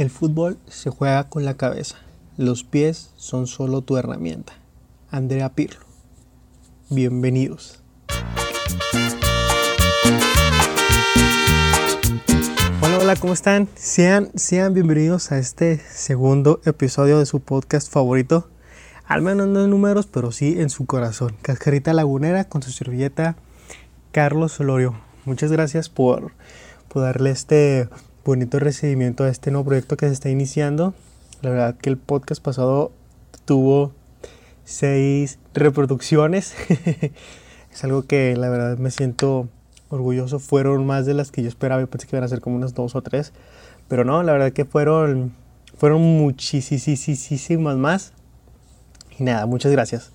El fútbol se juega con la cabeza. Los pies son solo tu herramienta. Andrea Pirlo. Bienvenidos. Hola, hola, ¿cómo están? Sean, sean bienvenidos a este segundo episodio de su podcast favorito. Al menos no en números, pero sí en su corazón. Cascarita Lagunera con su servilleta Carlos Solorio. Muchas gracias por, por darle este bonito recibimiento a este nuevo proyecto que se está iniciando. La verdad que el podcast pasado tuvo seis reproducciones. es algo que la verdad me siento orgulloso. Fueron más de las que yo esperaba. Yo pensé que iban a ser como unas dos o tres. Pero no, la verdad que fueron, fueron muchísimas más. Y nada, muchas gracias.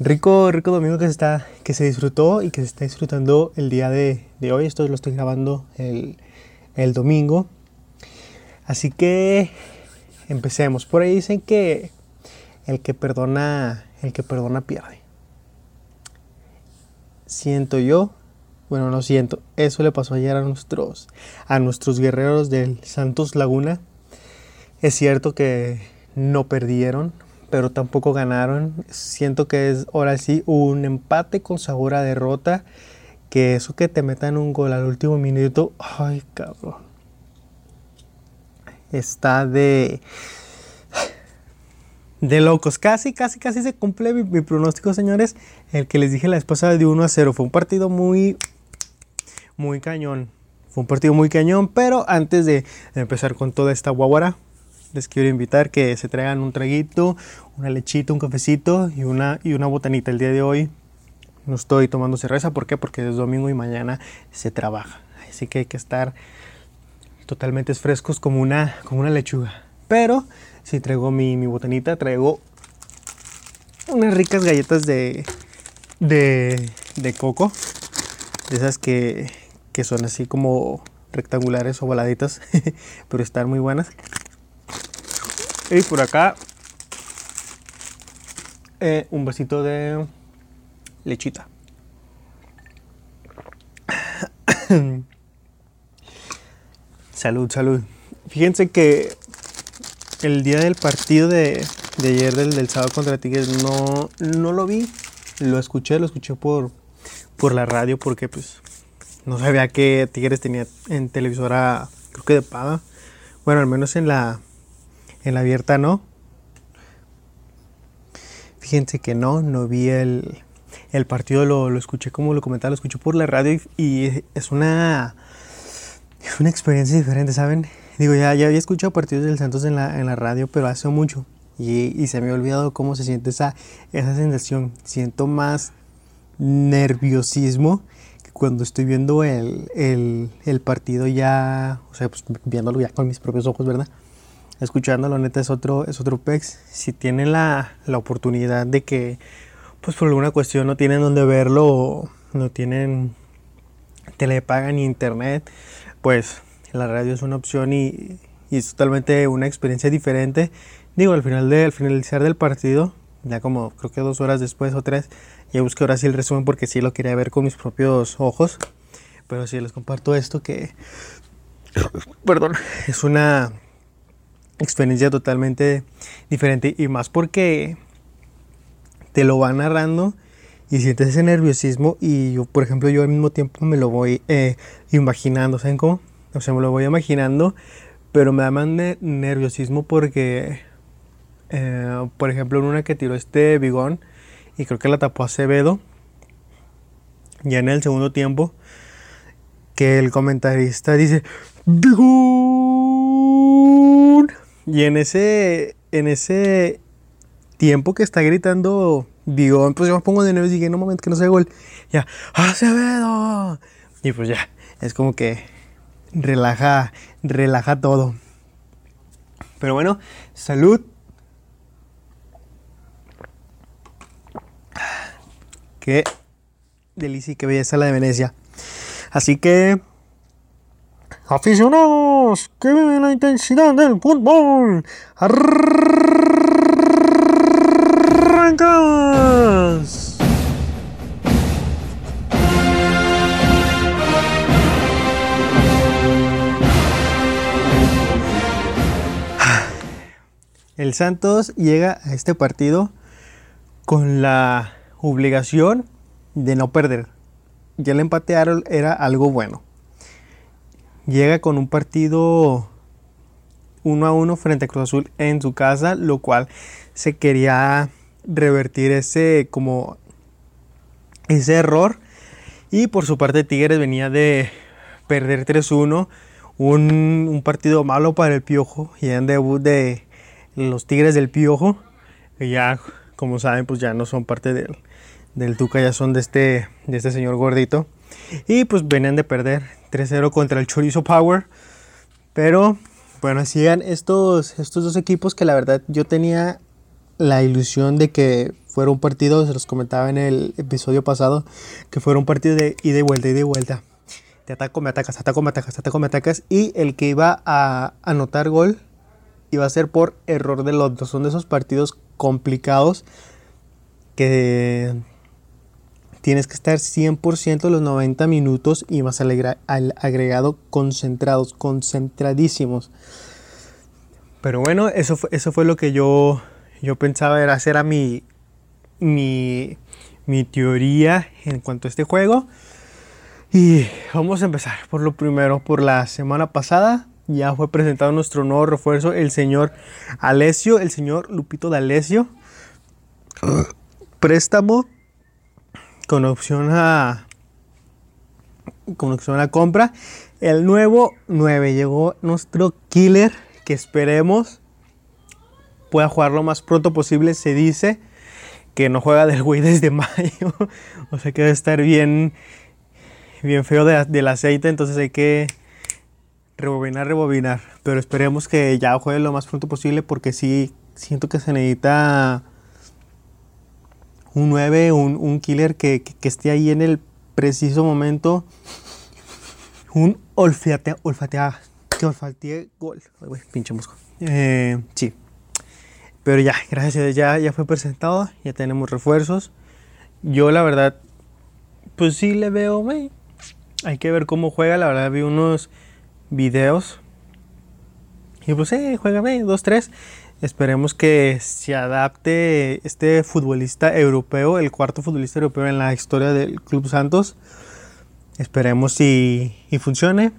Rico, rico domingo que se, está, que se disfrutó y que se está disfrutando el día de, de hoy. Esto lo estoy grabando el, el domingo. Así que empecemos. Por ahí dicen que el que perdona, el que perdona pierde. Siento yo, bueno, no siento, eso le pasó ayer a nuestros a nuestros guerreros del Santos Laguna. Es cierto que no perdieron, pero tampoco ganaron. Siento que es ahora sí un empate con sabor a derrota que eso que te metan un gol al último minuto, ay cabrón. Está de de locos. Casi, casi, casi se cumple mi, pronóstico, señores. El que les dije la esposa de 1 a 0. Fue un partido muy, muy cañón. Fue un partido muy cañón. Pero antes de, empezar con toda esta guaguara, les quiero invitar que se traigan un traguito, una lechita, un cafecito y una, y una botanita el día de hoy. No estoy tomando cerveza, ¿por qué? Porque es domingo y mañana se trabaja. Así que hay que estar totalmente frescos como una, como una lechuga. Pero si traigo mi, botanita, traigo unas ricas galletas de, de, coco. De esas que, que son así como rectangulares o voladitas, pero están muy buenas. Y por acá, eh, un vasito de lechita. salud, salud. Fíjense que el día del partido de, ayer del, sábado contra Tigres no, no lo vi. Lo escuché, lo escuché por, por la radio porque pues no sabía que Tigres tenía en televisora, creo que de paga. Bueno, al menos en la, en la abierta no. Fíjense que no, no vi el, el partido lo, lo, escuché como lo comentaba, lo escuché por la radio y, es una una experiencia diferente, ¿saben? Digo, ya, ya había escuchado partidos del Santos en la, en la radio, pero hace mucho y, y, se me ha olvidado cómo se siente esa, esa sensación. Siento más nerviosismo que cuando estoy viendo el, el, el partido ya, o sea, pues viéndolo ya con mis propios ojos, ¿verdad? Escuchándolo, neta, es otro, es otro pex. Si tienen la, la oportunidad de que pues por alguna cuestión no tienen donde verlo, no tienen telepaga ni internet, pues la radio es una opción y, es totalmente una experiencia diferente. Digo, al final de, al finalizar del partido, ya como creo que dos horas después o tres, ya busqué ahora sí el resumen porque sí lo quería ver con mis propios ojos. Pero sí les comparto esto que, perdón, es una experiencia totalmente diferente y más porque te lo va narrando y sientes ese nerviosismo y yo, por ejemplo, yo al mismo tiempo me lo voy eh, imaginando, ¿saben cómo? O sea, me lo voy imaginando, pero me da más nerviosismo porque, eh, por ejemplo, en una que tiró este bigón y creo que la tapó Acevedo, ya en el segundo tiempo, que el comentarista dice, ¡Bigón! Y en ese, en ese tiempo que está gritando Bigón, pues yo me pongo de nuevo y dije, no mames, que no se gol. Ya, Acevedo. Y pues ya, es como que relaja, relaja todo. Pero bueno, salud. Qué delicia y qué belleza la de Venecia. Así que, aficionados, que viven la intensidad del fútbol. El Santos llega a este partido con la obligación de no perder. Ya el empate era algo bueno. Llega con un partido 1 a 1 frente a Cruz Azul en su casa, lo cual se quería revertir ese como ese error. Y por su parte Tigres venía de perder 3-1, un, un, partido malo para el Piojo y en debut de los Tigres del Piojo, que ya como saben pues ya no son parte del, del Tuca, ya son de este, de este señor gordito. Y pues venían de perder 3-0 contra el Chorizo Power. Pero bueno, sigan estos, estos dos equipos que la verdad yo tenía la ilusión de que fuera un partido, se los comentaba en el episodio pasado, que fuera un partido de ida y vuelta, ida y vuelta. Te ataco, me atacas, ataco, me atacas, ataco, me atacas. Y el que iba a anotar gol iba a ser por error del otro. Son de esos partidos complicados que tienes que estar 100% los 90 minutos y más al agregado concentrados, concentradísimos. Pero bueno, eso fue, eso fue lo que yo, yo pensaba, era hacer a mi, mi, mi teoría en cuanto a este juego. Y vamos a empezar por lo primero, por la semana pasada ya fue presentado nuestro nuevo refuerzo, el señor Alessio, el señor Lupito de Alessio. Préstamo con opción a con opción a compra. El nuevo 9 llegó nuestro killer que esperemos pueda jugar lo más pronto posible. Se dice que no juega del güey desde mayo. o sea que debe estar bien, bien feo del aceite. Entonces hay que rebobinar, rebobinar. Pero esperemos que ya juegue lo más pronto posible porque sí siento que se necesita un 9, un, killer que, esté ahí en el preciso momento. Un olfatea, olfatea, que olfatee gol. pinche mosco. Eh, sí. Pero ya, gracias ya, ya fue presentado, ya tenemos refuerzos. Yo la verdad, pues sí le veo, hay que ver cómo juega. La verdad vi unos videos. Y pues, eh, juégame, 2-3. Esperemos que se adapte este futbolista europeo, el cuarto futbolista europeo en la historia del Club Santos. Esperemos y, y funcione.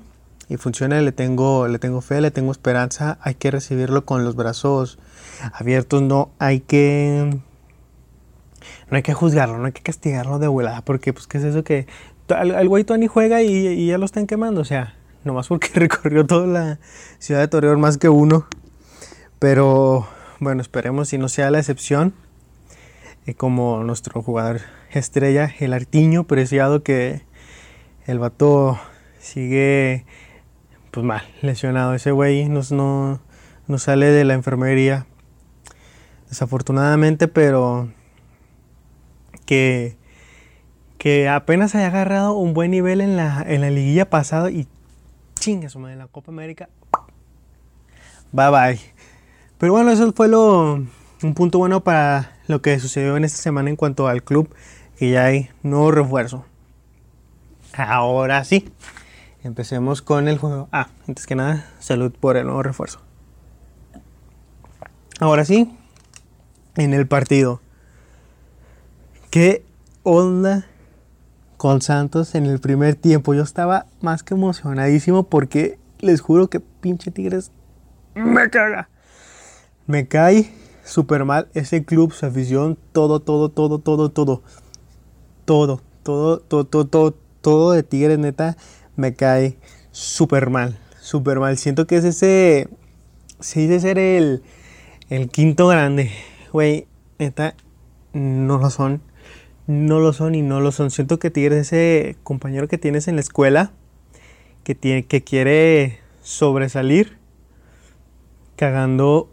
Y funcione, le tengo, le tengo fe, le tengo esperanza. Hay que recibirlo con los brazos abiertos. No hay que. No hay que juzgarlo, no hay que castigarlo de volada. Porque, pues, ¿qué es eso que. Al, güey Tony juega y, ya lo están quemando. O sea, nomás porque recorrió toda la ciudad de Torreón más que uno. Pero bueno, esperemos si no sea la excepción. Y como nuestro jugador estrella, el Artiño, preciado que el vato sigue pues mal, lesionado. Ese güey no, no sale de la enfermería. Desafortunadamente, pero que, que apenas haya agarrado un buen nivel en la, en la liguilla pasada y chinga su madre, la Copa América. Bye bye. Pero bueno, eso fue lo, un punto bueno para lo que sucedió en esta semana en cuanto al club, que ya hay nuevo refuerzo. Ahora sí, empecemos con el juego. Ah, antes que nada, salud por el nuevo refuerzo. Ahora sí, en el partido. ¿Qué onda con Santos en el primer tiempo. Yo estaba más que emocionadísimo porque les juro que pinche Tigres me caga. Me cae súper mal ese club, su afición, todo, todo, todo, todo, todo. Todo, todo, todo, todo, todo, todo de Tigres, neta, me cae súper mal. Súper mal. Siento que es ese. Se dice ser el, el quinto grande. Güey, neta, no lo son no lo son y no lo son. Siento que tienes ese compañero que tienes en la escuela que, tiene, que quiere sobresalir cagando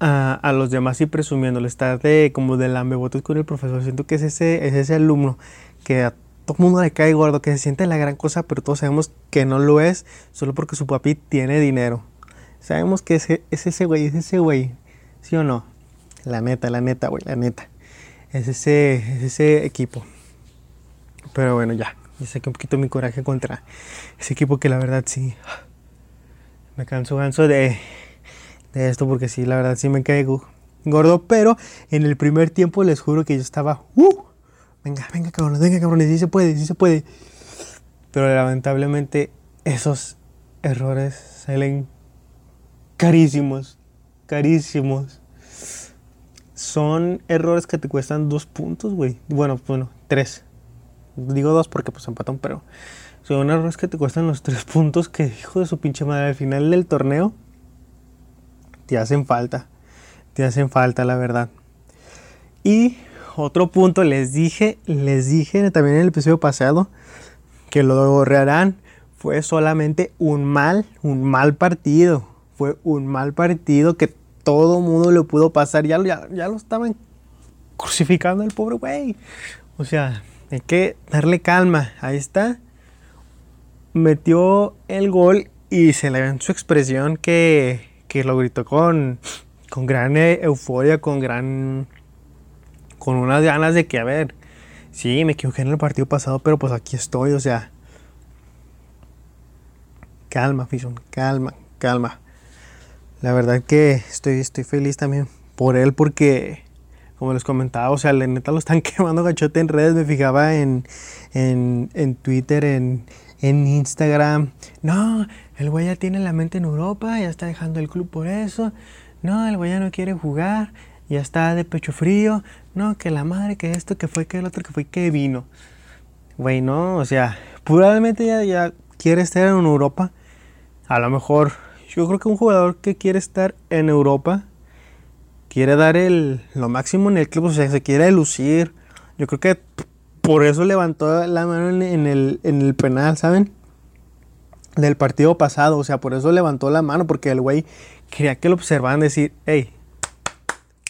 a, los demás y presumiéndole, estar de, como de lambebotes con el profesor. Siento que es ese, es ese alumno que a todo mundo le cae gordo, que se siente la gran cosa, pero todos sabemos que no lo es solo porque su papi tiene dinero. Sabemos que es ese güey, es ese güey. ¿Sí o no? La neta, la neta, güey, la neta es ese, ese equipo. Pero bueno, ya. Ya saqué un poquito mi coraje contra ese equipo que la verdad sí. Me canso ganso de, de esto porque sí, la verdad sí me cae gordo, pero en el primer tiempo les juro que yo estaba, uh, venga, venga cabrones, venga cabrones, sí se puede, sí se puede. Pero lamentablemente esos errores salen carísimos, carísimos. Son errores que te cuestan dos puntos, güey. Bueno, bueno, tres. Digo dos porque pues empatan, pero son errores que te cuestan los tres puntos que, hijo de su pinche madre, al final del torneo te hacen falta. Te hacen falta, la verdad. Y otro punto, les dije, les dije también en el episodio pasado que lo borrarán. Fue solamente un mal, un mal partido. Fue un mal partido que todo mundo le pudo pasar. Ya, ya, ya lo estaban crucificando el pobre güey. O sea, hay que darle calma. Ahí está metió el gol y se le ve en su expresión que, lo gritó con, con gran euforia, con gran. con unas ganas de que, a ver, sí, me equivoqué en el partido pasado, pero pues aquí estoy, o sea. Calma, Fison, calma, calma. La verdad que estoy, estoy feliz también por él porque, como les comentaba, o sea, la neta lo están quemando gachote en redes. Me fijaba en, en, en Twitter, en, en Instagram, no, el güey ya tiene la mente en Europa, ya está dejando el club por eso, no, el güey ya no quiere jugar, ya está de pecho frío, no, que la madre, que esto, que fue, que el otro, que fue, que vino. Güey, no, o sea, probablemente ya, ya quiere estar en Europa. A lo mejor, yo creo que un jugador que quiere estar en Europa, quiere dar el, lo máximo en el club, o sea, se quiere lucir. Yo creo que por eso levantó la mano en, el, penal, ¿saben? Del partido pasado, o sea, por eso levantó la mano, porque el güey quería que lo observaran decir, hey,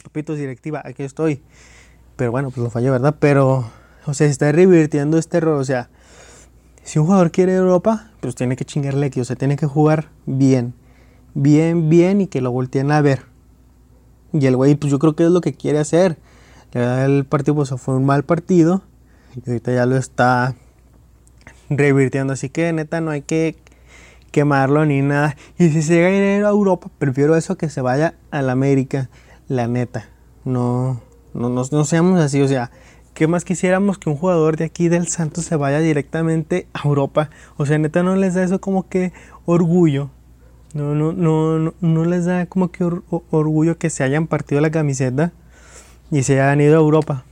papitos directiva, aquí estoy. Pero bueno, pues lo falló, ¿verdad? Pero, o sea, se está revirtiendo este error, o sea, si un jugador quiere Europa, pues tiene que chingarle aquí, o sea, tiene que jugar bien, bien, bien y que lo volteen a ver. Y el güey, pues yo creo que es lo que quiere hacer. El partido pues, fue un mal partido y ahorita ya lo está revirtiendo. Así que neta no hay que quemarlo ni nada. Y si se llega a ir a Europa, prefiero eso que se vaya a la América. La neta. No, no, no, seamos así. O sea, ¿qué más quisiéramos que un jugador de aquí del Santos se vaya directamente a Europa? O sea, neta no les da eso como que orgullo. No, no, no, no, les da como que orgullo que se hayan partido la camiseta y se hayan ido a Europa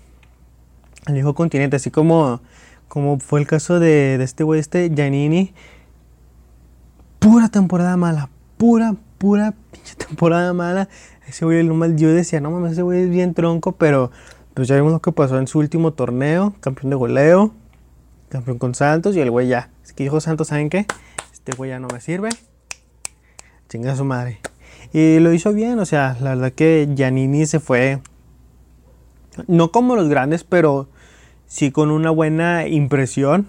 al viejo continente, así como, como fue el caso de, este güey, este Giannini. Pura temporada mala, pura, pura pinche temporada mala. Ese güey, yo decía, no mames, ese güey es bien tronco, pero pues ya vimos lo que pasó en su último torneo, campeón de goleo, campeón con Santos, y el güey ya. Es que dijo Santos, ¿saben qué? Este güey ya no me sirve. Chinga su madre. Y lo hizo bien, o sea, la verdad que Giannini se fue. No como los grandes, pero sí con una buena impresión.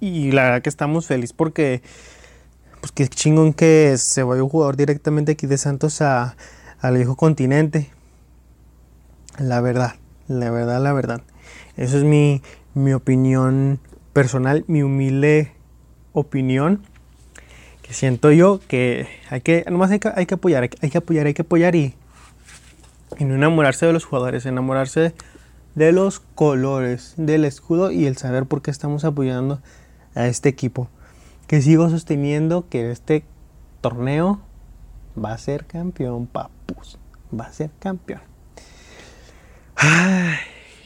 Y la verdad que estamos felices porque, pues qué chingón que se vaya un jugador directamente aquí de Santos a, al viejo continente. La verdad, la verdad, la verdad. Esa es mi, mi opinión personal, mi humilde opinión. Siento yo que hay que, nomás hay que, hay que apoyar, hay que, apoyar, hay que apoyar y, no enamorarse de los jugadores, enamorarse de los colores del escudo y el saber por qué estamos apoyando a este equipo. Que sigo sosteniendo que este torneo va a ser campeón, papus. Va a ser campeón.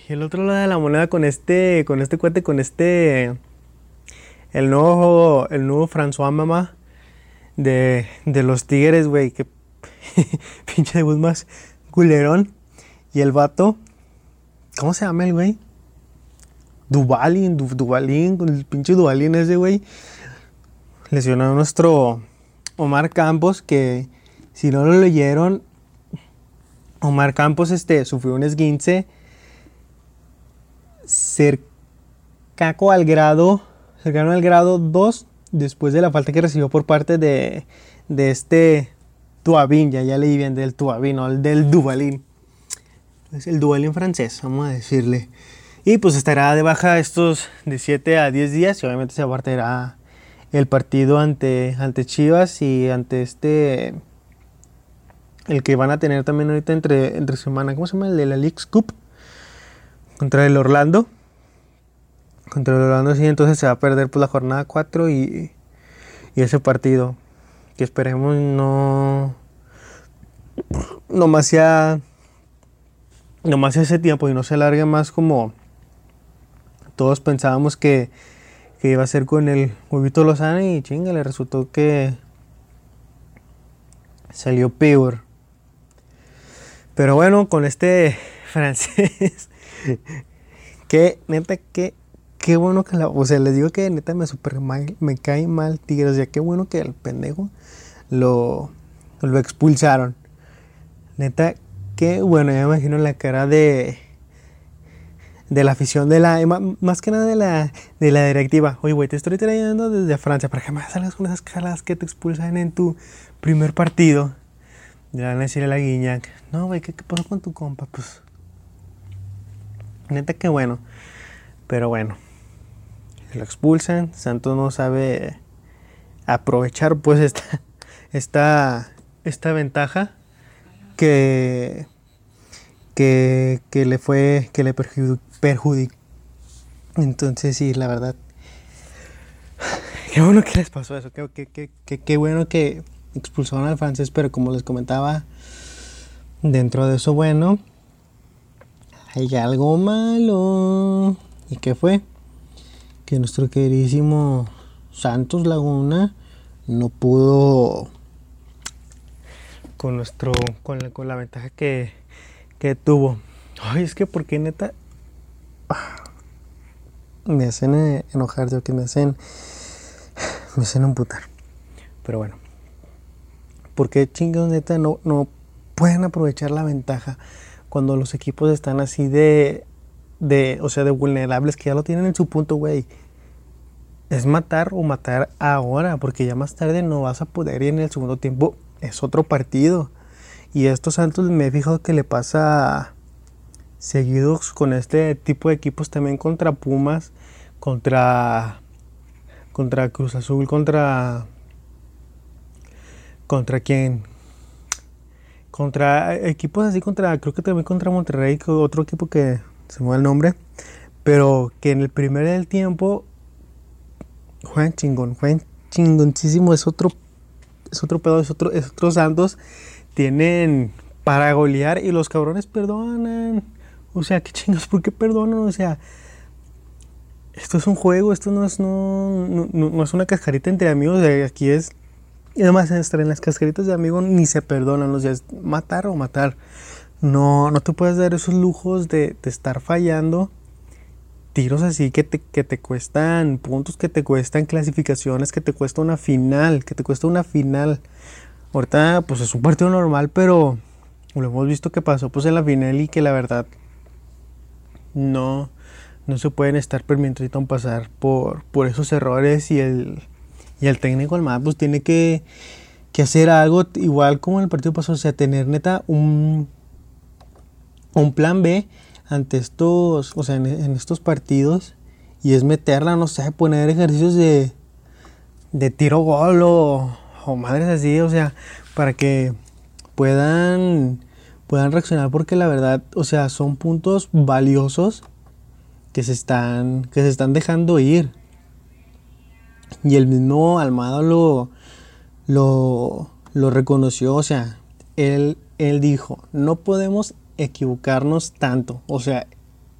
y el otro lado de la moneda con este, con este cuate, con este, el nuevo, el nuevo François Mama de, de los Tigres, güey, que pinche de más culerón. Y el vato ¿Cómo se llama el güey? Duvalin, Duvalin, el pinche Duvalin ese güey. Lesionó a nuestro Omar Campos, que si no lo leyeron, Omar Campos este, sufrió un esguince cercano al grado, cercano al grado 2, después de la falta que recibió por parte de, de este Tuabin, ya, ya leí bien del Tuabin, no, del Duvalin. Es el en francés, vamos a decirle. Y pues estará de baja estos de 7 a 10 días y obviamente se apartará el partido ante, ante Chivas y ante este el que van a tener también ahorita entre, entre semana, ¿cómo se llama? El de la League's Cup contra el Orlando. Contra el Orlando, sí, entonces se va a perder pues, la jornada 4 y, y ese partido. Que esperemos no. No más sea. No más sea ese tiempo y no se alargue más como todos pensábamos que, que iba a ser con el huevito Lozano y chinga, le resultó que salió peor. Pero bueno, con este francés, que neta, que qué bueno que la. O sea, les digo que neta me super mal, me cae mal Tigres. Ya qué bueno que el pendejo lo, lo expulsaron. Neta, qué bueno, ya me imagino la cara de. De la afición de la. Más que nada de la, de la directiva. Oye, güey, te estoy trayendo desde Francia para que me salgas con esas caras que te expulsan en tu primer partido. Ya van a decirle a la Guiñac, no, güey, ¿qué, ¿qué, pasó con tu compa? Pues, neta que bueno. Pero bueno, lo expulsan. Santos no sabe aprovechar pues esta, esta, esta ventaja que, que, que, le fue, que le perjudicó. Entonces sí, la verdad. Qué bueno que les pasó eso. Qué, qué, qué, qué bueno que expulsaron al francés, pero como les comentaba, dentro de eso bueno, hay algo malo. ¿Y qué fue? Que nuestro queridísimo Santos Laguna no pudo con nuestro con la, con la ventaja que, que tuvo. Ay, es que porque neta me hacen enojar, yo que me hacen me hacen amputar. Pero bueno, porque chingados neta no, no pueden aprovechar la ventaja cuando los equipos están así de, de, o sea, de vulnerables que ya lo tienen en su punto, güey. Es matar o matar ahora, porque ya más tarde no vas a poder y en el segundo tiempo es otro partido. Y estos Santos me he fijado que le pasa seguidos con este tipo de equipos también contra Pumas, contra contra Cruz Azul, contra ¿Contra quién? Contra equipos así, contra, creo que también contra Monterrey, otro equipo que se mueve el nombre, pero que en el primer del tiempo juegan chingón, juegan chingoncísimo, es otro, es otro pedo, es otro, es otro Santos, tienen para golear y los cabrones perdonan. O sea, qué chingos, ¿por qué perdonan? O sea, esto es un juego, esto no es, no, no, es una cascarita entre amigos, aquí es y además en las cascaritas de amigo ni se perdonan, los días matar o matar. No, no te puedes dar esos lujos de, estar fallando. Tiros así que te, que te cuestan puntos, que te cuestan clasificaciones, que te cuesta una final, que te cuesta una final. Ahorita pues es un partido normal, pero lo hemos visto que pasó pues en la final y que la verdad no, no se pueden estar permitiendo pasar por, por esos errores y el, y el técnico Almada pues tiene que, hacer algo igual como en el partido pasado, o sea, tener neta un, un plan B ante estos, o sea, en, estos partidos y es meterla, no sé, poner ejercicios de, de tiro gol o, o madres así, o sea, para que puedan puedan reaccionar porque la verdad, o sea, son puntos valiosos que se están que se están dejando ir. Y el mismo Almada lo, lo, reconoció, o sea, él, él dijo, no podemos equivocarnos tanto. O sea,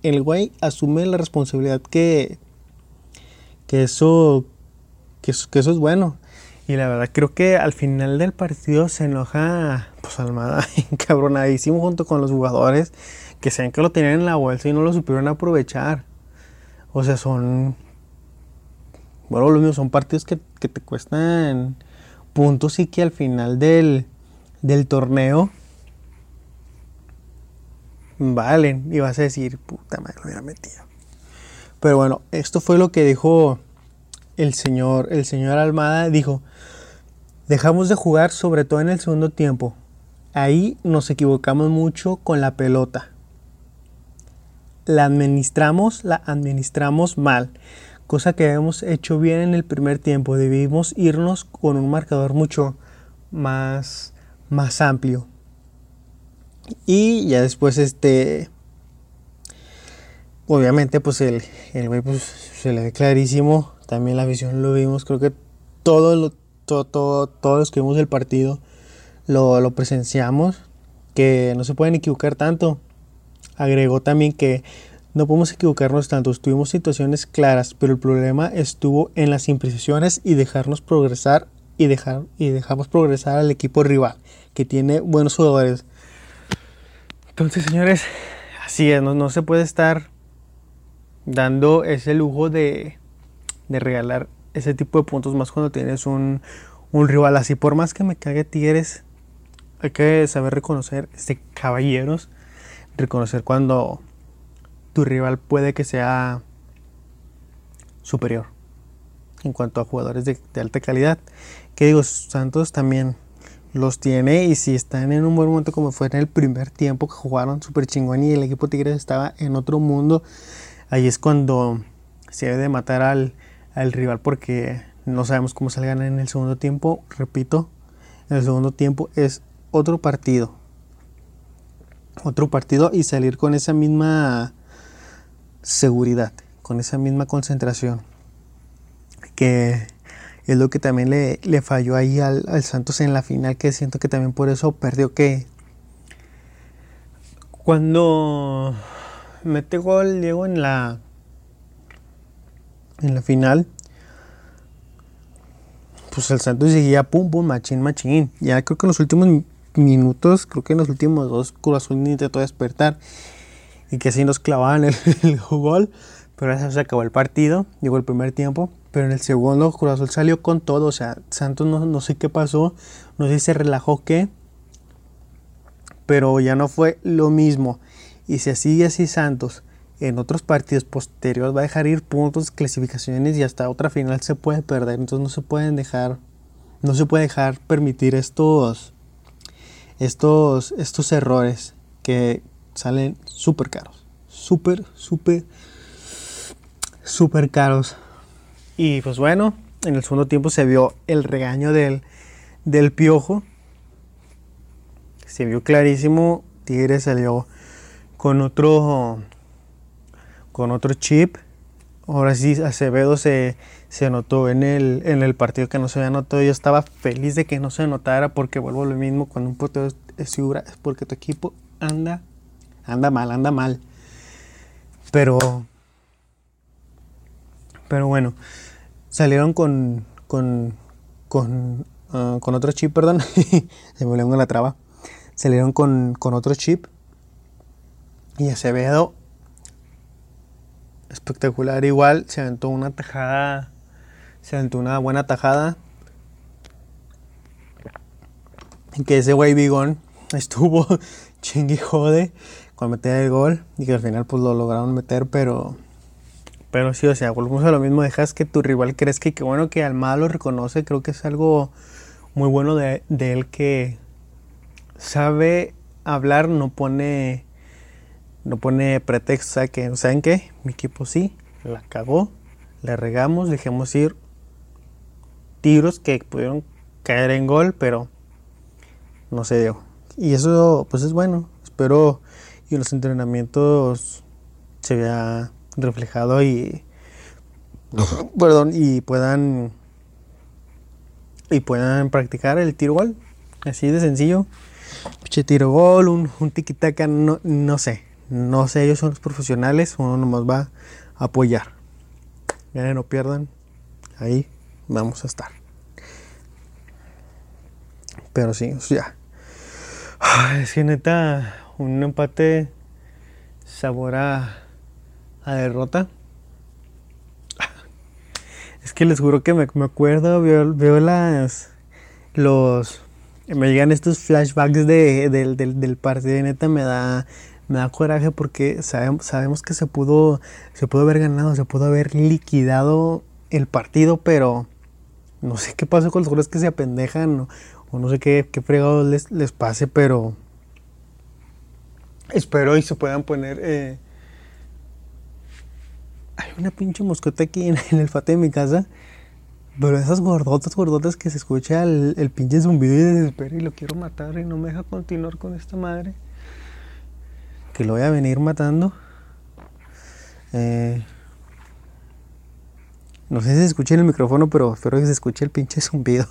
el güey asume la responsabilidad que, que, eso, que, eso, que es bueno. Y la verdad creo que al final del partido se enoja, pues Almada, encabronadísimo junto con los jugadores que saben que lo tenían en la bolsa y no lo supieron aprovechar. O sea, son bueno, lo mismo son partidos que, te cuestan puntos y que al final del, torneo valen. Y vas a decir, puta madre, lo hubiera metido. Pero bueno, esto fue lo que dijo el señor, el señor Almada. Dijo, dejamos de jugar sobre todo en el segundo tiempo. Ahí nos equivocamos mucho con la pelota. La administramos, la administramos mal cosa que hemos hecho bien en el primer tiempo. Debimos irnos con un marcador mucho más, más amplio. Y ya después, este. Obviamente, pues el, el güey pues, se le ve clarísimo. También la visión lo vimos. Creo que todo lo, todo, todo, todos los que vimos el partido lo, lo presenciamos. Que no se pueden equivocar tanto. Agregó también que no podemos equivocarnos tanto, tuvimos situaciones claras, pero el problema estuvo en las imprecisiones y dejarnos progresar y, dejar, y dejamos progresar al equipo rival, que tiene buenos jugadores. Entonces, señores, así es, no, se puede estar dando ese lujo de, de, regalar ese tipo de puntos más cuando tienes un, un rival así. Por más que me cague Tigres, hay que saber reconocer, este caballeros, reconocer cuando tu rival puede que sea superior en cuanto a jugadores de, alta calidad. Que digo, Santos también los tiene y si están en un buen momento como fue en el primer tiempo que jugaron súper chingón y el equipo Tigres estaba en otro mundo, ahí es cuando se debe de matar al, al rival porque no sabemos cómo salgan en el segundo tiempo. Repito, en el segundo tiempo es otro partido. Otro partido y salir con esa misma seguridad, con esa misma concentración, que es lo que también le, falló ahí al, Santos en la final, que siento que también por eso perdió que cuando mete gol Diego en la en la final pues el Santos seguía pum pum machín machín ya creo que en los últimos minutos creo que en los últimos dos Cruz Azul intentó despertar y que así nos clavaban el, gol. Pero se acabó el partido, llegó el primer tiempo. Pero en el segundo Cruz salió con todo. O sea, Santos no, no sé qué pasó, no sé si se relajó qué. Pero ya no fue lo mismo. Y si así así Santos en otros partidos posteriores va a dejar ir puntos, clasificaciones y hasta otra final se puede perder. Entonces no se pueden dejar, no se puede dejar permitir estos, estos, estos errores que, salen súper caros. Súper, súper, súper caros. Y pues bueno, en el segundo tiempo se vio el regaño del, del piojo. Se vio clarísimo. Tigre salió con otro con otro chip. Ahora sí, Acevedo se, se notó en el, en el partido que no se había notado. Yo estaba feliz de que no se notara porque vuelvo a lo mismo. Cuando un portero es figura es porque tu equipo anda anda mal, anda mal. Pero, pero bueno, salieron con, con, con, ah, con otro chip, perdón, se me la traba. Salieron con, con otro chip y Acevedo espectacular igual, se aventó una tajada, se aventó una buena tajada. En que ese güey bigón estuvo chingui jode con meter el gol y que al final pues lo lograron meter, pero pero sí, o sea, volvemos a lo mismo, dejas que tu rival crezca que bueno que al malo reconoce, creo que es algo muy bueno de, él que sabe hablar, no pone no pone pretexto, sea que, ¿saben qué? Mi equipo sí, la cagó, le regamos, dejemos ir tiros que pudieron caer en gol, pero no se dio. Y eso pues es bueno, espero y los entrenamientos se vea reflejado y perdón y puedan y puedan practicar el tiro gol. Así de sencillo. Pinche tiro gol un, un tiki taka no, no sé. No sé ellos son los profesionales uno nomás va a apoyar. Ya no pierdan ahí vamos a estar. Pero sí ya es que neta un empate sabor a, derrota. Es que les juro que me, acuerdo, veo, las. Los. Me llegan estos flashbacks de, del, partido y neta me da. Me da coraje porque sabemos, sabemos que se pudo, se pudo haber ganado, se pudo haber liquidado el partido, pero no sé qué pasó con los jugadores que se apendejan o, no sé qué, qué fregados les, les pase, pero Espero y se puedan poner. Eh, hay una pinche mosqueta aquí en, el fate de mi casa. Pero esas gordotas, gordotas que se escucha el, el pinche zumbido y desespero y lo quiero matar y no me deja continuar con esta madre. que lo voy a venir matando. Eh, no sé si se escucha en el micrófono, pero espero que se escuche el pinche zumbido.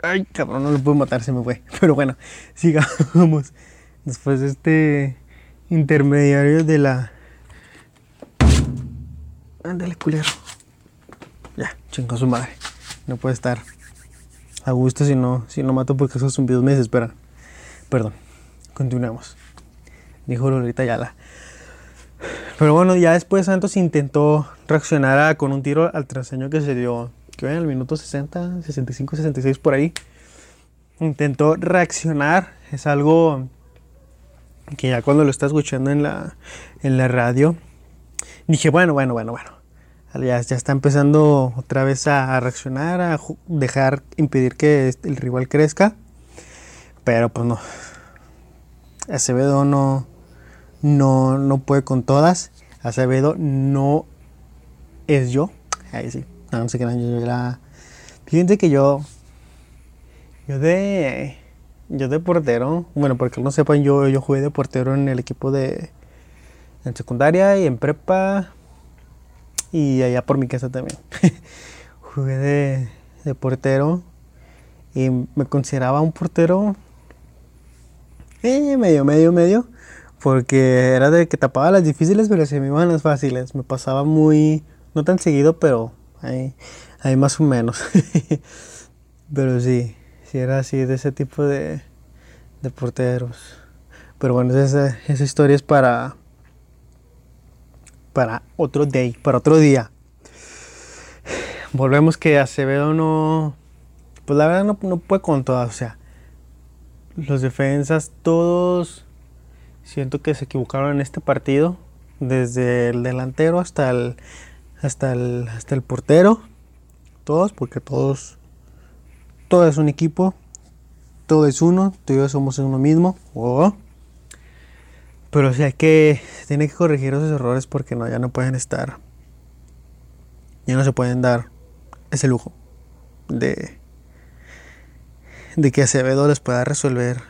Ay, cabrón, no lo puedo matar, se me fue. Pero bueno, sigamos. Después de este intermediario de la. Ándale, culero. Ya, chingó su madre. No puede estar a gusto si no, si no mato porque esos zumbidos me desesperan. Perdón, continuamos. Dijo Lolita Yala. Pero bueno, ya después Santos intentó reaccionar con un tiro al traseño que se dio que en el minuto 60, 65, 66 por ahí, intentó reaccionar. Es algo que ya cuando lo está escuchando en la, en la radio, dije, bueno, bueno, bueno, bueno. Ya, ya está empezando otra vez a, reaccionar, a dejar, impedir que el rival crezca. Pero pues no. Acevedo no, no, no puede con todas. Acevedo no es yo. Ahí sí. No, sé qué era. Fíjense que yo. Yo de. Yo de portero. Bueno, porque no sepan, yo, yo jugué de portero en el equipo de. En secundaria y en prepa. Y allá por mi casa también. jugué de, de portero. Y me consideraba un portero. Eh, medio, medio, medio. Porque era de que tapaba las difíciles, pero se me iban las fáciles. Me pasaba muy. No tan seguido, pero Ahí, más o menos. Pero sí, sí era así, de ese tipo de, de porteros. Pero bueno, esa, esa historia es para, para otro day, para otro día. Volvemos que Acevedo no, pues la verdad no, no puede con todas, o sea, los defensas todos siento que se equivocaron en este partido, desde el delantero hasta el hasta el, hasta el portero, todos, porque todos, todo es un equipo, todo es uno, todos somos uno mismo. Oh. Pero si hay que, tiene que corregir esos errores porque no, ya no pueden estar, ya no se pueden dar ese lujo de, de que Acevedo les pueda resolver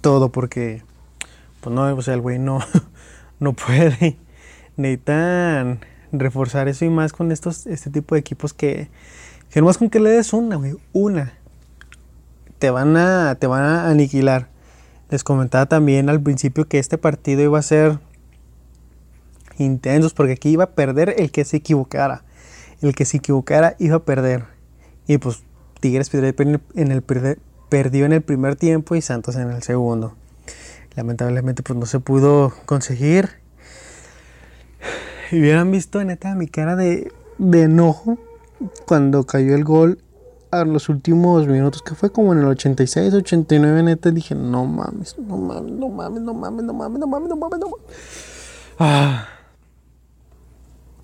todo porque, pues no, o sea, el güey no, no puede necesitan reforzar eso y más con estos, este tipo de equipos que, que nomás con que le des una, una, te van a, te van a aniquilar. Les comentaba también al principio que este partido iba a ser intenso porque aquí iba a perder el que se equivocara. El que se equivocara iba a perder. Y pues Tigres perdió en el, perdió en el primer tiempo y Santos en el segundo. Lamentablemente pues no se pudo conseguir hubieran visto neta mi cara de, de enojo cuando cayó el gol a los últimos minutos, que fue como en el 86, 89, neta, dije, no mames, no mames, no mames, no mames, no mames, no mames, no mames, no mames. Ah.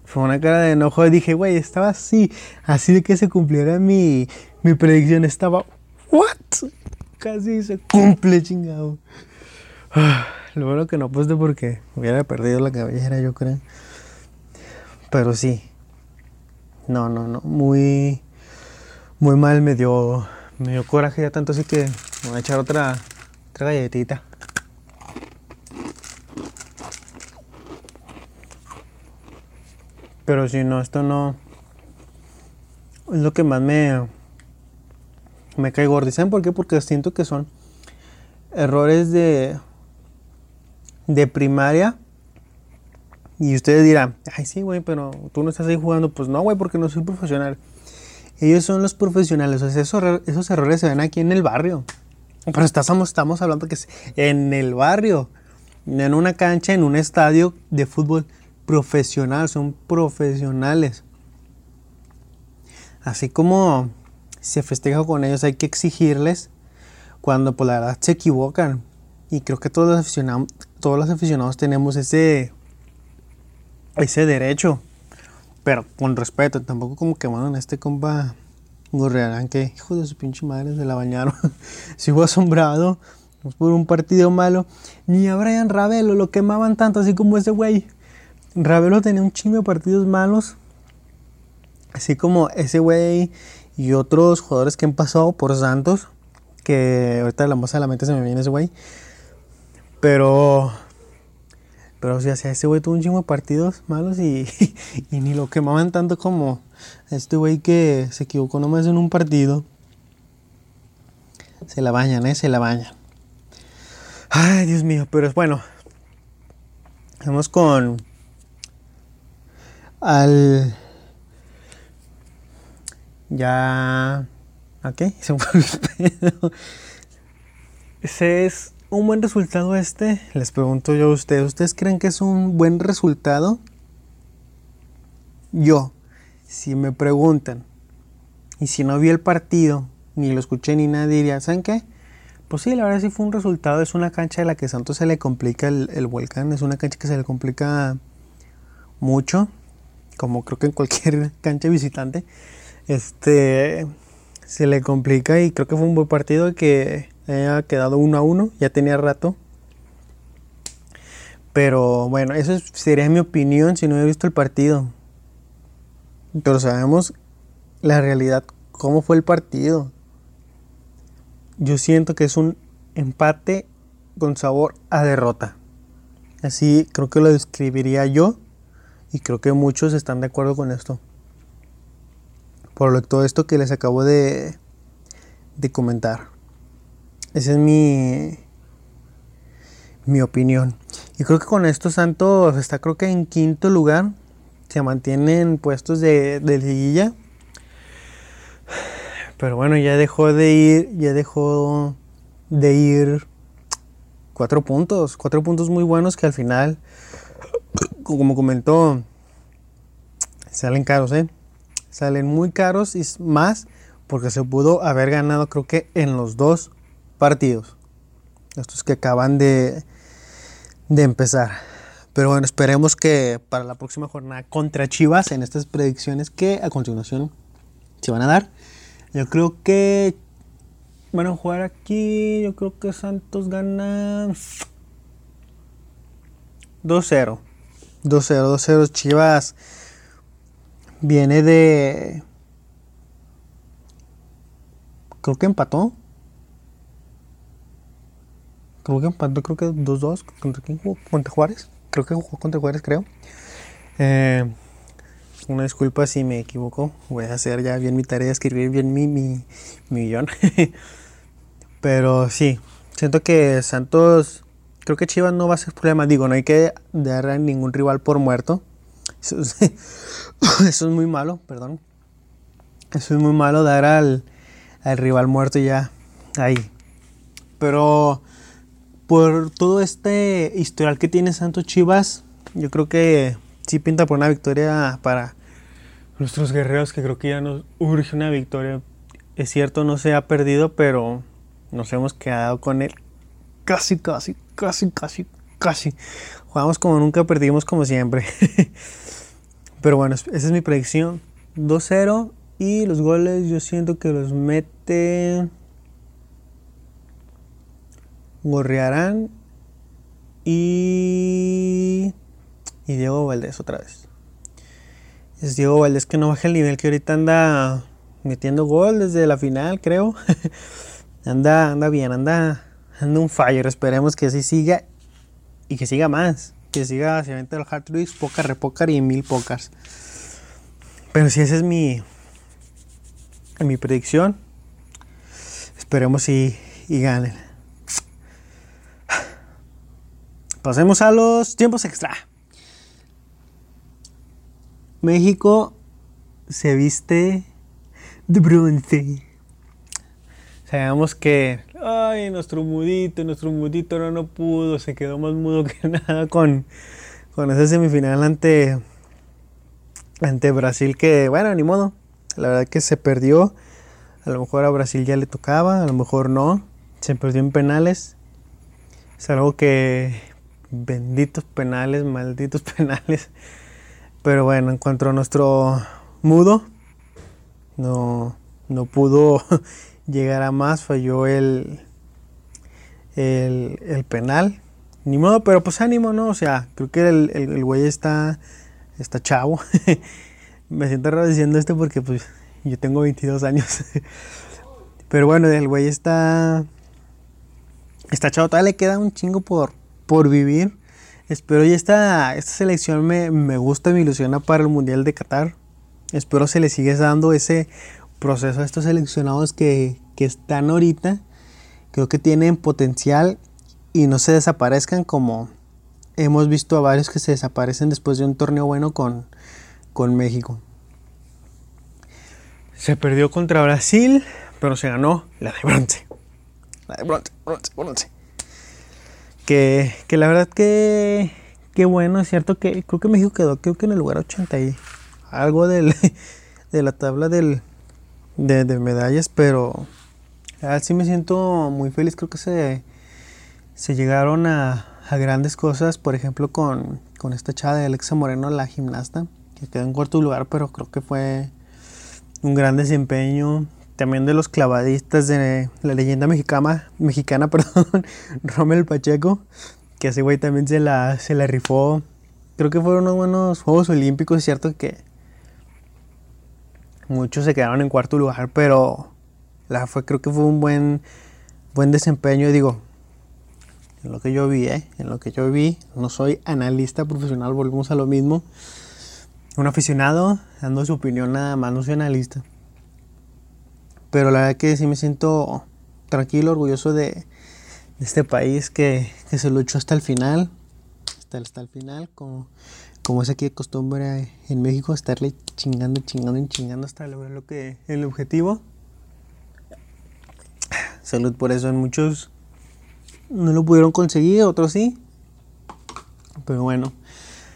Fue una cara de enojo dije, güey, estaba así, así de que se cumpliera mi, mi predicción, estaba, ¿what? Casi se cumple, chingado. Ah, lo bueno que no puse porque hubiera perdido la cabellera, yo creo. Pero sí. No, no, no. Muy. Muy mal me dio. Me dio coraje ya tanto así que voy a echar otra. Otra galletita. Pero si no, esto no. Es lo que más me. Me cae gordo. ¿Saben por qué? Porque siento que son errores de. de primaria y ustedes dirán, ay, sí, güey, pero tú no estás ahí jugando. Pues no, güey, porque no soy profesional. Ellos son los profesionales. O sea, esos, esos errores se ven aquí en el barrio. Pero estamos, estamos hablando que es en el barrio, en una cancha, en un estadio de fútbol profesional. Son profesionales. Así como se festeja con ellos, hay que exigirles cuando por pues, la verdad se equivocan. Y creo que todos los aficionados, todos los aficionados tenemos ese ese derecho, pero con respeto, tampoco como que mandan a este compa Gorrearán que hijo de su pinche madre se la bañaron. Sigo asombrado por un partido malo. Ni a Brian Ravelo lo quemaban tanto así como ese güey. Ravelo tenía un chingo de partidos malos. Así como ese güey y otros jugadores que han pasado por Santos, que ahorita la más a la mente se me viene ese güey. Pero, pero o sea, ese güey tuvo un chingo de partidos malos y, y ni lo quemaban tanto como este güey que se equivocó nomás en un partido. Se la bañan, ¿eh? Se la bañan. Ay, Dios mío, pero es bueno. Vamos con al ya ok se ese es un buen resultado este les pregunto yo a ustedes ustedes creen que es un buen resultado yo si me preguntan y si no vi el partido ni lo escuché ni nada diría saben qué pues sí la verdad sí fue un resultado es una cancha de la que Santos se le complica el, volcán es una cancha que se le complica mucho como creo que en cualquier cancha visitante, este se le complica y creo que fue un buen partido que haya quedado uno a uno, ya tenía rato. Pero bueno, eso sería mi opinión si no he visto el partido. Pero sabemos la realidad, cómo fue el partido. Yo siento que es un empate con sabor a derrota. Así creo que lo describiría yo. Y creo que muchos están de acuerdo con esto. Por lo todo esto que les acabo de, de comentar. Esa es mi, mi opinión. Y creo que con esto Santos está creo que en quinto lugar. Se mantienen puestos de, de liguilla. Pero bueno, ya dejó de ir, ya dejó de ir cuatro puntos, cuatro puntos muy buenos que al final como comentó, salen caros, ¿eh? Salen muy caros y más porque se pudo haber ganado creo que en los dos partidos. Estos que acaban de, de empezar. Pero bueno, esperemos que para la próxima jornada contra Chivas, en estas predicciones que a continuación se van a dar, yo creo que van a jugar aquí. Yo creo que Santos gana 2-0. 2-0, 2-0. Chivas viene de. Creo que empató. Creo que empató, creo que 2-2. ¿Contra quién jugó? ¿Contra Juárez? Creo que jugó contra Juárez, creo. Eh, una disculpa si me equivoco. Voy a hacer ya bien mi tarea, escribir bien mi, mi, mi guion. Pero sí, siento que Santos creo que Chivas no va a ser problema. Digo, no hay que dar a ningún rival por muerto. Eso es, muy malo, perdón. Eso es muy malo dar al, al rival muerto ya ahí. Pero por todo este historial que tiene Santos Chivas, yo creo que sí pinta por una victoria para nuestros guerreros, que creo que ya nos urge una victoria. Es cierto, no se ha perdido, pero nos hemos quedado con él casi, casi, casi, casi, casi. Jugamos como nunca, perdimos como siempre. Pero bueno, esa es mi predicción. 2-0 y los goles yo siento que los mete Gorriarán y, y Diego Valdés otra vez. Es Diego Valdés que no baja el nivel que ahorita anda metiendo gol desde la final, creo. anda, anda bien, anda anda un fire. Esperemos que así siga y que siga más. Que siga hacia el hard tricks, poker, repoker y mil pokers. Pero si esa es mi, mi predicción, esperemos y, y ganen. Pasemos a los tiempos extra. México se viste de bronce. Sabemos que, ay, nuestro mudito, nuestro mudito no, no pudo, se quedó más mudo que nada con, con esa semifinal ante, ante Brasil que, bueno, ni modo, la verdad que se perdió. A lo mejor a Brasil ya le tocaba, a lo mejor no. Se perdió en penales. Es algo que, benditos penales, malditos penales. Pero bueno, en cuanto a nuestro mudo, no, no pudo llegar a más, falló el, el, penal. Ni modo, pero pues ánimo, ¿no? O sea, creo que el, el, güey está, está chavo. Me siento raro diciendo esto porque pues yo tengo 22 años. Pero bueno, el güey está. Está chavo, todavía le queda un chingo por, por vivir. Espero y esta, esta selección me, me gusta, me ilusiona para el Mundial de Qatar. Espero se le siga dando ese proceso a estos seleccionados que, que están ahorita. Creo que tienen potencial y no se desaparezcan como hemos visto a varios que se desaparecen después de un torneo bueno con, con México. Se perdió contra Brasil, pero se ganó la de bronce. La de bronce, bronce, bronce. Que, que la verdad que, que bueno, es cierto que creo que México quedó creo que en el lugar 80 y algo del, de la tabla del, de, medallas, pero sí me siento muy feliz. Creo que se, se llegaron a, a grandes cosas, por ejemplo, con, con esta chava de Alexa Moreno, la gimnasta, que quedó en cuarto lugar, pero creo que fue un gran desempeño. También de los clavadistas de la leyenda mexicana, mexicana perdón, Rommel Pacheco, que ese güey también se la, se la rifó. Creo que fueron unos buenos Juegos Olímpicos, es cierto que muchos se quedaron en cuarto lugar, pero fue, creo que fue un buen, buen desempeño. Digo, en lo que yo vi, ¿eh? en lo que yo vi, no soy analista profesional, volvemos a lo mismo un aficionado dando su opinión nada más, no soy analista. Pero la verdad que sí me siento tranquilo, orgulloso de, este país que, se luchó hasta el final, hasta, hasta el final, como, como es aquí de costumbre en México, estarle chingando, chingando y chingando hasta lograr lo que el objetivo. Salud por eso en muchos no lo pudieron conseguir, otros sí. Pero bueno,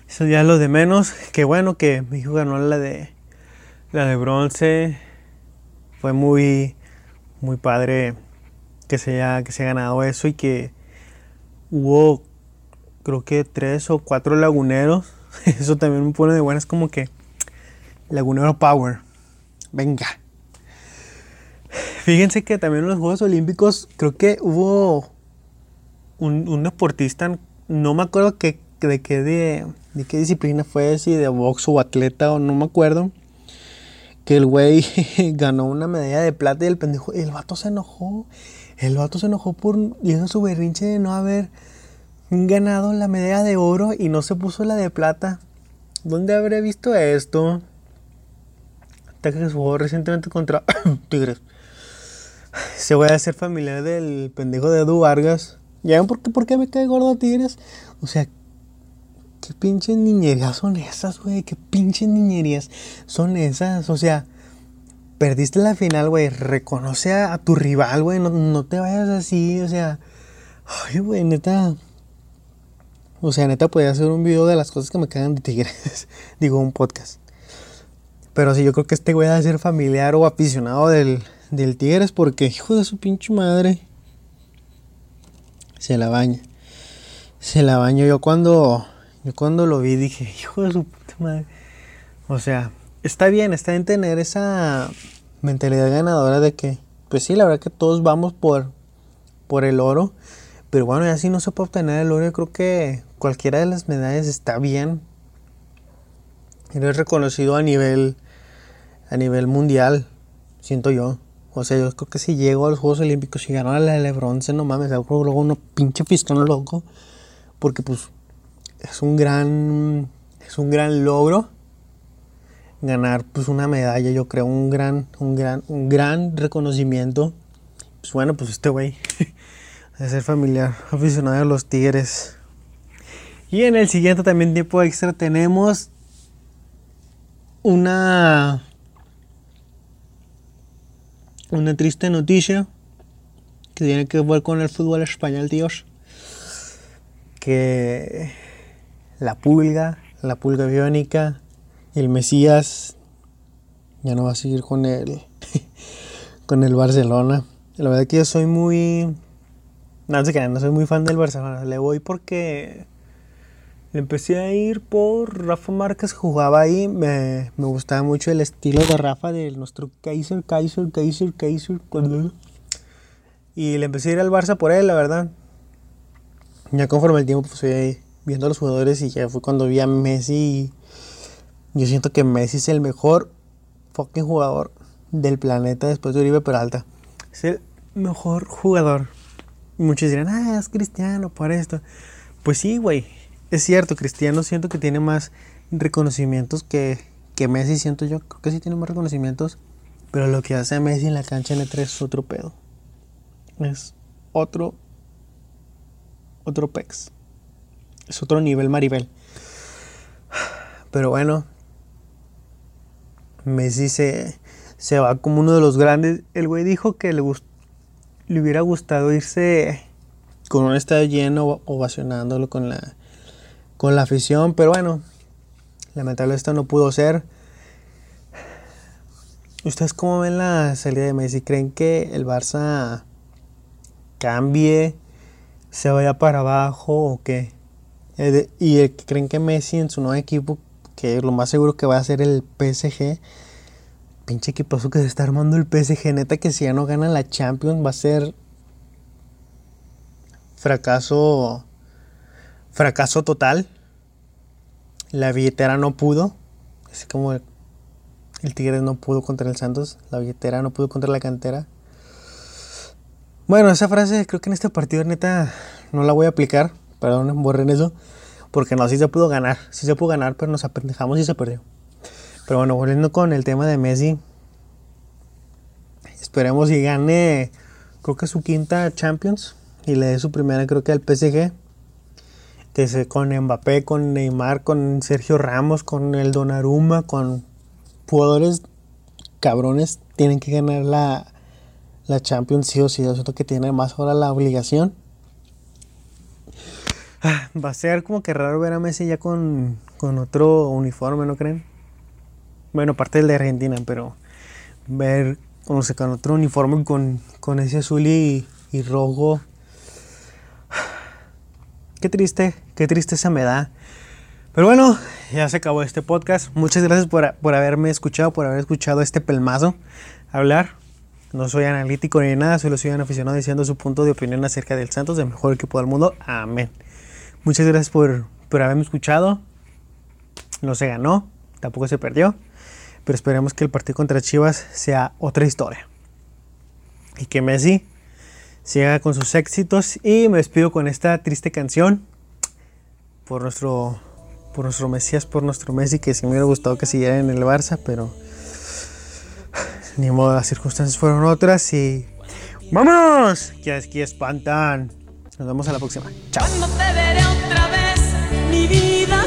eso ya es lo de menos. Qué bueno que México ganó la de la de bronce. Fue muy muy padre que se haya, que se haya ganado eso y que hubo creo que tres o cuatro laguneros. Eso también me pone de buenas como que lagunero power. Venga. Fíjense que también en los Juegos Olímpicos creo que hubo un, un deportista, no me acuerdo que, de qué de, qué disciplina fue, si de box o atleta o no me acuerdo. Que el güey ganó una medalla de plata y el pendejo, el vato se enojó. El vato se enojó por hizo su berrinche de no haber ganado la medalla de oro y no se puso la de plata. ¿Dónde habré visto esto? Que jugó recientemente contra Tigres. Se voy a hacer familiar del pendejo de Edu Vargas. ¿Ya ven por qué, por qué me cae gordo Tigres? O sea, ¿Qué pinches niñerías son esas, güey? ¿Qué pinches niñerías son esas? O sea, perdiste la final, güey. Reconoce a, tu rival, güey. No, te vayas así, o sea. Ay, güey, neta. O sea, neta, podía hacer un video de las cosas que me cagan de tigres. Digo, un podcast. Pero sí, yo creo que este güey debe ser familiar o aficionado del, del Tigres porque, hijo de su pinche madre. Se la baña. Se la baño yo cuando yo cuando lo vi dije, hijo de su puta madre. O sea, está bien, está bien tener esa mentalidad ganadora de que, pues sí, la verdad que todos vamos por, por el oro. Pero bueno, ya si no se puede obtener el oro, yo creo que cualquiera de las medallas está bien. Eres reconocido a nivel, a nivel mundial, siento yo. O sea, yo creo que si llego a los Juegos Olímpicos y gano la de bronce, no mames, luego uno pinche fistón loco. Porque pues es un gran, es un gran logro ganar pues una medalla, yo creo, un gran, un gran, un gran reconocimiento. Pues bueno, pues este güey de ser familiar, aficionado a los Tigres. Y en el siguiente también tiempo extra tenemos una una triste noticia que tiene que ver con el fútbol español, tíos. Que la pulga, la pulga biónica, el Mesías ya no va a seguir con el con el Barcelona. La verdad que yo soy muy no sé no soy muy fan del Barcelona. Le voy porque le empecé a ir por Rafa Márquez, jugaba ahí, me, me gustaba mucho el estilo de Rafa de nuestro Kaiser, Kaiser, Kaiser, Kaiser. Y le empecé a ir al Barça por él, la verdad. Ya conforme el tiempo pues fui ahí viendo a los jugadores y ya fue cuando vi a Messi. yo siento que Messi es el mejor fucking jugador del planeta después de Uribe Peralta. Es el mejor jugador. Muchos dirán, ah, es cristiano por esto. Pues sí, güey. Es cierto, Cristiano siento que tiene más reconocimientos que, que Messi, siento yo. Creo que sí tiene más reconocimientos. Pero lo que hace Messi en la cancha N3 es otro pedo. Es otro. Otro pex. Es otro nivel Maribel. Pero bueno. Messi se, se va como uno de los grandes. El güey dijo que le, le hubiera gustado irse con un estadio lleno, ovacionándolo con la, con la afición. Pero bueno, lamentablemente esto no pudo ser. ¿Ustedes cómo ven la salida de Messi? ¿Creen que el Barça cambie, se vaya para abajo o qué? Eh, y creen que Messi en su nuevo equipo, que lo más seguro que va a ser el PSG, pinche equipazo que se está armando el PSG, neta que si ya no gana la Champions va a ser fracaso, fracaso total. La billetera no pudo, así como el Tigre no pudo contra el Santos, la billetera no pudo contra la cantera. Bueno, esa frase creo que en este partido neta no la voy a aplicar, perdón, borren eso, porque no, sí se pudo ganar, sí se pudo ganar, pero nos apendejamos y se perdió. Pero bueno, volviendo con el tema de Messi, esperemos y gane, creo que su quinta Champions y le dé su primera, creo que al PSG. con Mbappé, con Neymar, con Sergio Ramos, con el Donnarumma, con jugadores cabrones, tienen que ganar la, la Champions sí o sí. Yo siento que tiene más ahora la obligación. Va a ser como que raro ver a Messi ya con, otro uniforme, ¿no creen? Bueno, aparte del de Argentina, pero ver, no sé, con otro uniforme con, con ese azul y, y rojo. Qué triste, qué tristeza me da. Pero bueno, ya se acabó este podcast. Muchas gracias por, por haberme escuchado, por haber escuchado este pelmazo hablar. No soy analítico ni nada, solo soy un aficionado diciendo su punto de opinión acerca del Santos, del mejor equipo del mundo. Amén. Muchas gracias por, por haberme escuchado. No se ganó, tampoco se perdió, pero esperemos que el partido contra Chivas sea otra historia. Y que Messi siga con sus éxitos. Y me despido con esta triste canción por nuestro, por nuestro Mesías, por nuestro Messi, que sí me hubiera gustado que siguiera en el Barça, pero ni modo, las circunstancias fueron otras y. ¡Vámonos! Que aquí espantan. Nos vemos a la próxima. Chao. Cuando te veré otra vez, mi vida,